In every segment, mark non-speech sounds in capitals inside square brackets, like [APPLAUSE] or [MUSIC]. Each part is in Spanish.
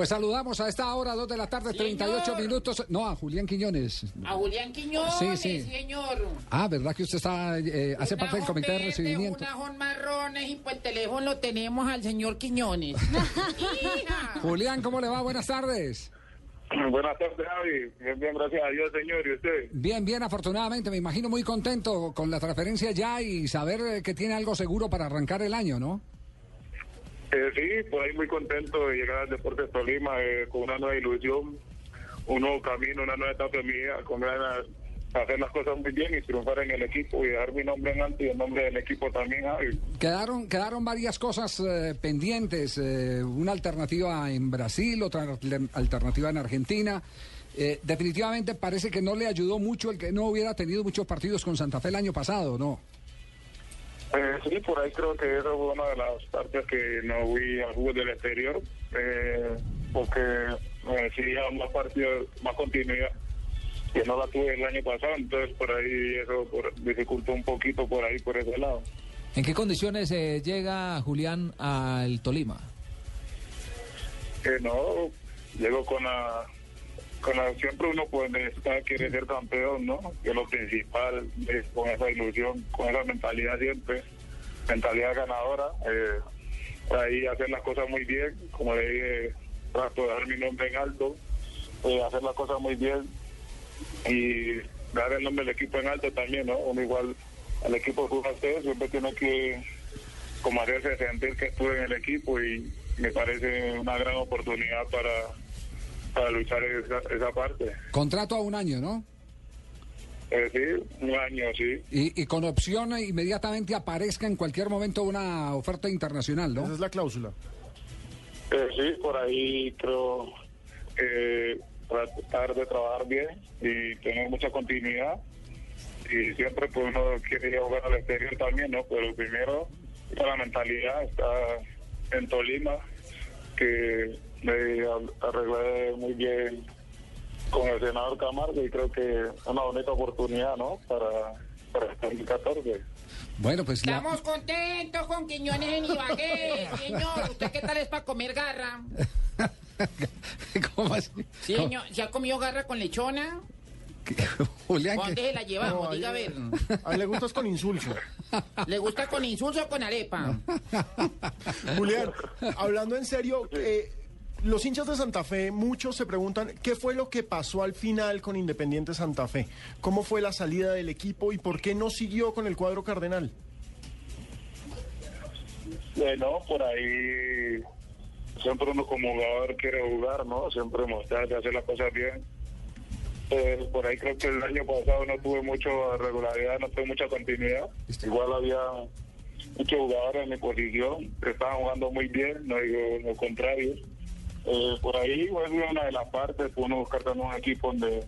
Pues saludamos a esta hora, 2 de la tarde, 38 Señor. minutos. No, a Julián Quiñones. A Julián Quiñones, Sí, sí. señor. Ah, ¿verdad que usted está, eh, hace parte del comité de verde, recibimiento? Un ajón marrones y por el teléfono lo tenemos al señor Quiñones. [LAUGHS] Julián, ¿cómo le va? Buenas tardes. Buenas tardes, Javi. Bien, bien, gracias a Dios, señor. ¿Y usted? Bien, bien, afortunadamente. Me imagino muy contento con la transferencia ya y saber eh, que tiene algo seguro para arrancar el año, ¿no? Eh, sí, por ahí muy contento de llegar al Deportes Tolima eh, con una nueva ilusión, un nuevo camino, una nueva etapa vida, con ganas de hacer las cosas muy bien y triunfar en el equipo y dejar mi nombre en alto y el nombre del equipo también. Quedaron, quedaron varias cosas eh, pendientes. eh, una alternativa en Brasil, otra alter- alternativa en Argentina. Eh, definitivamente parece que no le ayudó mucho el que no hubiera tenido muchos partidos con Santa Fe el año pasado, ¿no? Eh, sí, por ahí creo que esa fue una de las partes que no fui al fútbol del exterior, eh, porque me exigía más partidos, más continuidad, que no la tuve el año pasado, entonces por ahí eso por, dificultó un poquito por ahí, por ese lado. ¿En qué condiciones eh, llega Julián al Tolima? Que no, llego con la, la, siempre uno pues necesita, quiere ser campeón, ¿no? Que lo principal, es con esa ilusión, con esa mentalidad siempre, mentalidad ganadora, eh, ahí hacer las cosas muy bien, como le dije, trato de dar mi nombre en alto, eh, hacer las cosas muy bien y dar el nombre del equipo en alto también, ¿no? Uno igual al equipo que uno esté, siempre tiene que como hacerse sentir que estuve en el equipo y me parece una gran oportunidad para, para luchar esa, esa parte. Contrato a un año, ¿no? Es decir, un año, sí. Y, y con opción a inmediatamente aparezca en cualquier momento una oferta internacional, Esa ¿no? es la cláusula. Eh, sí, por ahí creo que tratar de trabajar bien y tener mucha continuidad. Y siempre pues uno quiere ir a jugar al exterior también, ¿no? Pero primero está la mentalidad, está en Tolima, que me arreglé muy bien con el senador Camargo y creo que es una bonita oportunidad, ¿no? Para, para el 2014. Bueno, pues la- Estamos contentos con Quiñones en Ibagué, [LAUGHS] señor. ¿Usted qué tal es para comer garra? [LAUGHS] ¿Cómo así? Sí, señor. ¿Se ha comido garra con lechona? [LAUGHS] Julián, ¿Dónde que- se la llevamos? No, Diga a ver. A él le gustas con insulso. ¿Le gusta con insulso o con arepa? Julián, hablando en serio, eh, los hinchas de Santa Fe, muchos se preguntan qué fue lo que pasó al final con Independiente Santa Fe. ¿Cómo fue la salida del equipo y por qué no siguió con el cuadro cardenal? Bueno, por ahí siempre uno como jugador quiere jugar, ¿no? Siempre mostrarse, hacer las cosas bien. Eh, por ahí creo que el año pasado no tuve mucha regularidad, no tuve mucha continuidad. Igual había muchos jugadores en mi posición que estaban jugando muy bien, no digo lo contrario. Eh, por ahí es una de las partes, uno buscar también un equipo donde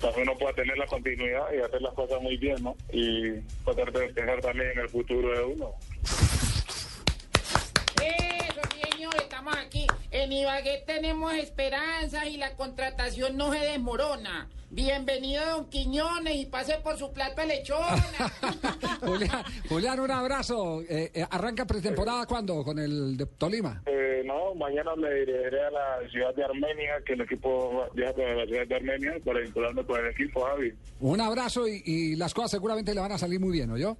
también uno pueda tener la continuidad y hacer las cosas muy bien, ¿no? Y poder pensar también en el futuro de uno. Eso, señor, estamos aquí. En Ibagué tenemos esperanzas y la contratación no se desmorona. Bienvenido, don Quiñones, y pase por su plato de lechona. [LAUGHS] Julián, Julián, un abrazo. Eh, eh, ¿Arranca pretemporada cuándo con el de Tolima? Eh, no, mañana me dirigiré a la ciudad de Armenia, que el equipo viaja para la ciudad de Armenia para vincularme con el equipo, Javi. Un abrazo y, y las cosas seguramente le van a salir muy bien, ¿no yo?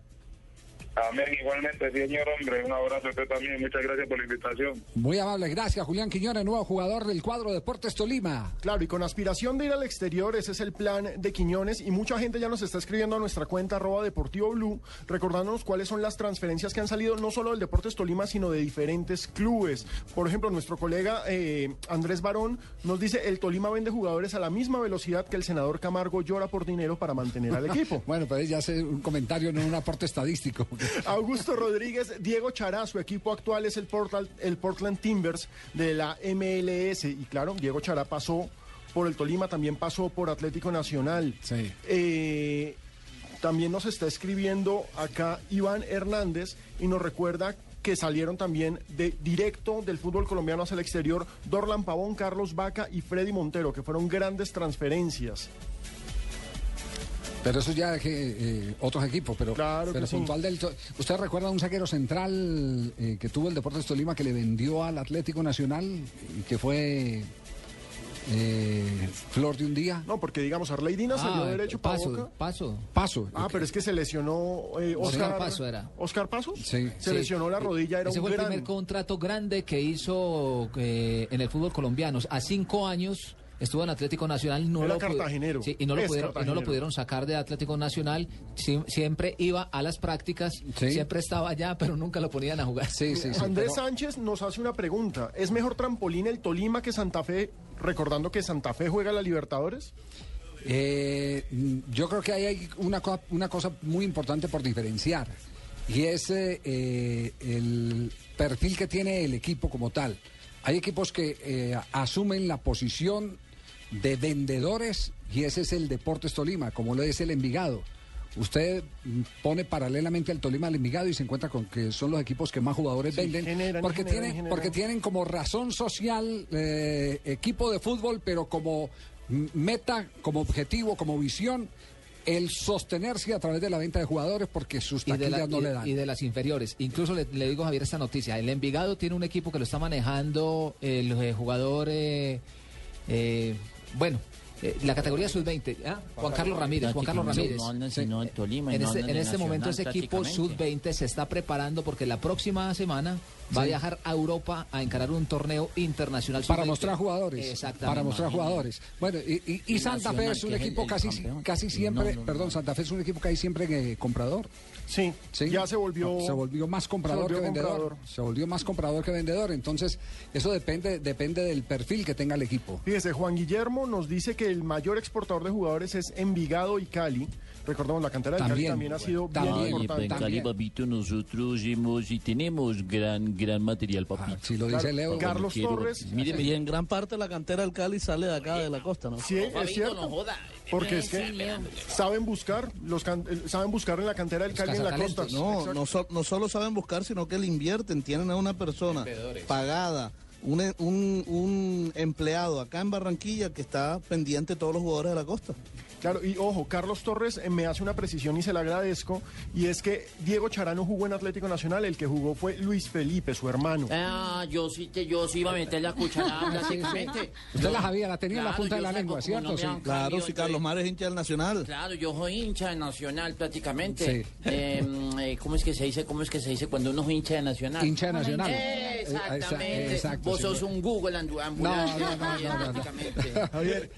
Amén, igualmente, señor hombre. Un abrazo a usted también. Muchas gracias por la invitación. Muy amable, gracias Julián Quiñones, nuevo jugador del cuadro Deportes Tolima. Claro, y con aspiración de ir al exterior, ese es el plan de Quiñones. Y mucha gente ya nos está escribiendo a nuestra cuenta arroba Deportivo Blue, recordándonos cuáles son las transferencias que han salido no solo del Deportes Tolima, sino de diferentes clubes. Por ejemplo, nuestro colega eh, Andrés Barón nos dice, el Tolima vende jugadores a la misma velocidad que el senador Camargo llora por dinero para mantener al [LAUGHS] equipo. Bueno, pues ya hace un comentario, no un aporte estadístico. [LAUGHS] Augusto Rodríguez, Diego Chará, su equipo actual es el Portland, el Portland Timbers de la MLS. Y claro, Diego Chará pasó por el Tolima, también pasó por Atlético Nacional. Sí. Eh, también nos está escribiendo acá Iván Hernández y nos recuerda que salieron también de directo del fútbol colombiano hacia el exterior Dorlan Pavón, Carlos Vaca y Freddy Montero, que fueron grandes transferencias. Pero eso ya que eh, otros equipos, pero, Claro pero que sí. puntual del... ¿Usted recuerda un saquero central eh, que tuvo el Deportes Tolima que le vendió al Atlético Nacional y que fue eh, Flor de un día? No, porque digamos, Arley Dina salió Ah, derecho para paso, Boca. paso. Paso. Ah, pero es que se lesionó eh, Oscar Oscar Paso era. ¿Oscar Paso? Sí. Se Sí. lesionó la rodilla, era Ese un fue el gran... primer contrato grande que hizo eh, en el fútbol colombiano. A cinco años estuvo en Atlético Nacional. No Era lo cartagenero. Sí, y no lo, Es pudieron, y no lo pudieron sacar de Atlético Nacional. Sie- siempre iba a las prácticas, Sí. siempre estaba allá, pero nunca lo ponían a jugar. Sí, sí, sí. Andrés pero- Sánchez nos hace una pregunta. ¿Es mejor trampolín el Tolima que Santa Fe, recordando que Santa Fe juega la Libertadores? Eh, yo creo que ahí hay una, co- una cosa muy importante por diferenciar y es eh, eh, el perfil que tiene el equipo como tal. Hay equipos que eh, asumen la posición de vendedores y ese es el Deportes Tolima, como lo es el Envigado. Usted pone paralelamente al Tolima al Envigado y se encuentra con que son los equipos que más jugadores Sí, venden generan, porque generan, tienen generan. porque tienen como razón social eh, equipo de fútbol, pero como meta, como objetivo, como visión, el sostenerse a través de la venta de jugadores porque sus taquillas la- no y- le dan. y de las inferiores. Incluso le, le digo a Javier esta noticia. El Envigado tiene un equipo que lo está manejando el eh, jugador, eh, eh, bueno, eh, la categoría sub-20. ¿ah? Juan Carlos Ramírez. Juan Carlos Ramírez. No andan sino en Tolima y En no este, en este momento ese equipo prácticamente. sub-20 se está preparando porque la próxima semana va a viajar a Europa a encarar un torneo internacional. para sub-20. mostrar jugadores. Exactamente. Para mostrar jugadores. Bueno, y, y- Santa Fe es un que es el- equipo el casi, casi No, siempre, no, no. perdón, Santa Fe es un equipo casi siempre eh, comprador. Sí, Sí. ya se volvió... se volvió más comprador volvió que vendedor. comprador. Se volvió más comprador que vendedor. Entonces, eso depende, depende del perfil que tenga el equipo. Fíjese, Juan Guillermo nos dice que el mayor exportador de jugadores es Envigado y Cali. Recordamos, la cantera del También, Cali también ha sido también. bien importante. en Cali, papito, nosotros hemos y tenemos gran, gran material, Ah, papito. si lo Claro, dice Leo. Carlos Quiero- Torres, Mire, Y en gran parte la cantera del Cali sale de acá, de la costa, ¿no? sí, es cierto. no joda. Porque es que saben buscar, los can- eh, saben buscar en la cantera del Cali en la costa. No, no, so- no solo saben buscar, sino que le invierten. Tienen a una persona pagada, un, un, un empleado acá en Barranquilla que está pendiente de todos los jugadores de la costa. Claro, y ojo, Carlos Torres eh, me hace una precisión y se la agradezco, y es que Diego Charano jugó en Atlético Nacional, el que jugó fue Luis Felipe, su hermano. Ah, yo sí, te, yo sí iba a meter la cucharada [LAUGHS] prácticamente. Usted la sabía, la tenía en la punta de la lengua, ¿cierto? no Sí. Claro, si Carlos Mares es hincha del Nacional. Claro, yo soy hincha de Nacional prácticamente. Sí. Eh, eh, ¿Cómo es que se dice? ¿Cómo es que se dice cuando uno es hincha de Nacional? Hincha de Nacional. Eh, exacto, Vos sos un Google ambulante. No, no, no, no, no, no. prácticamente. [LAUGHS] Javier,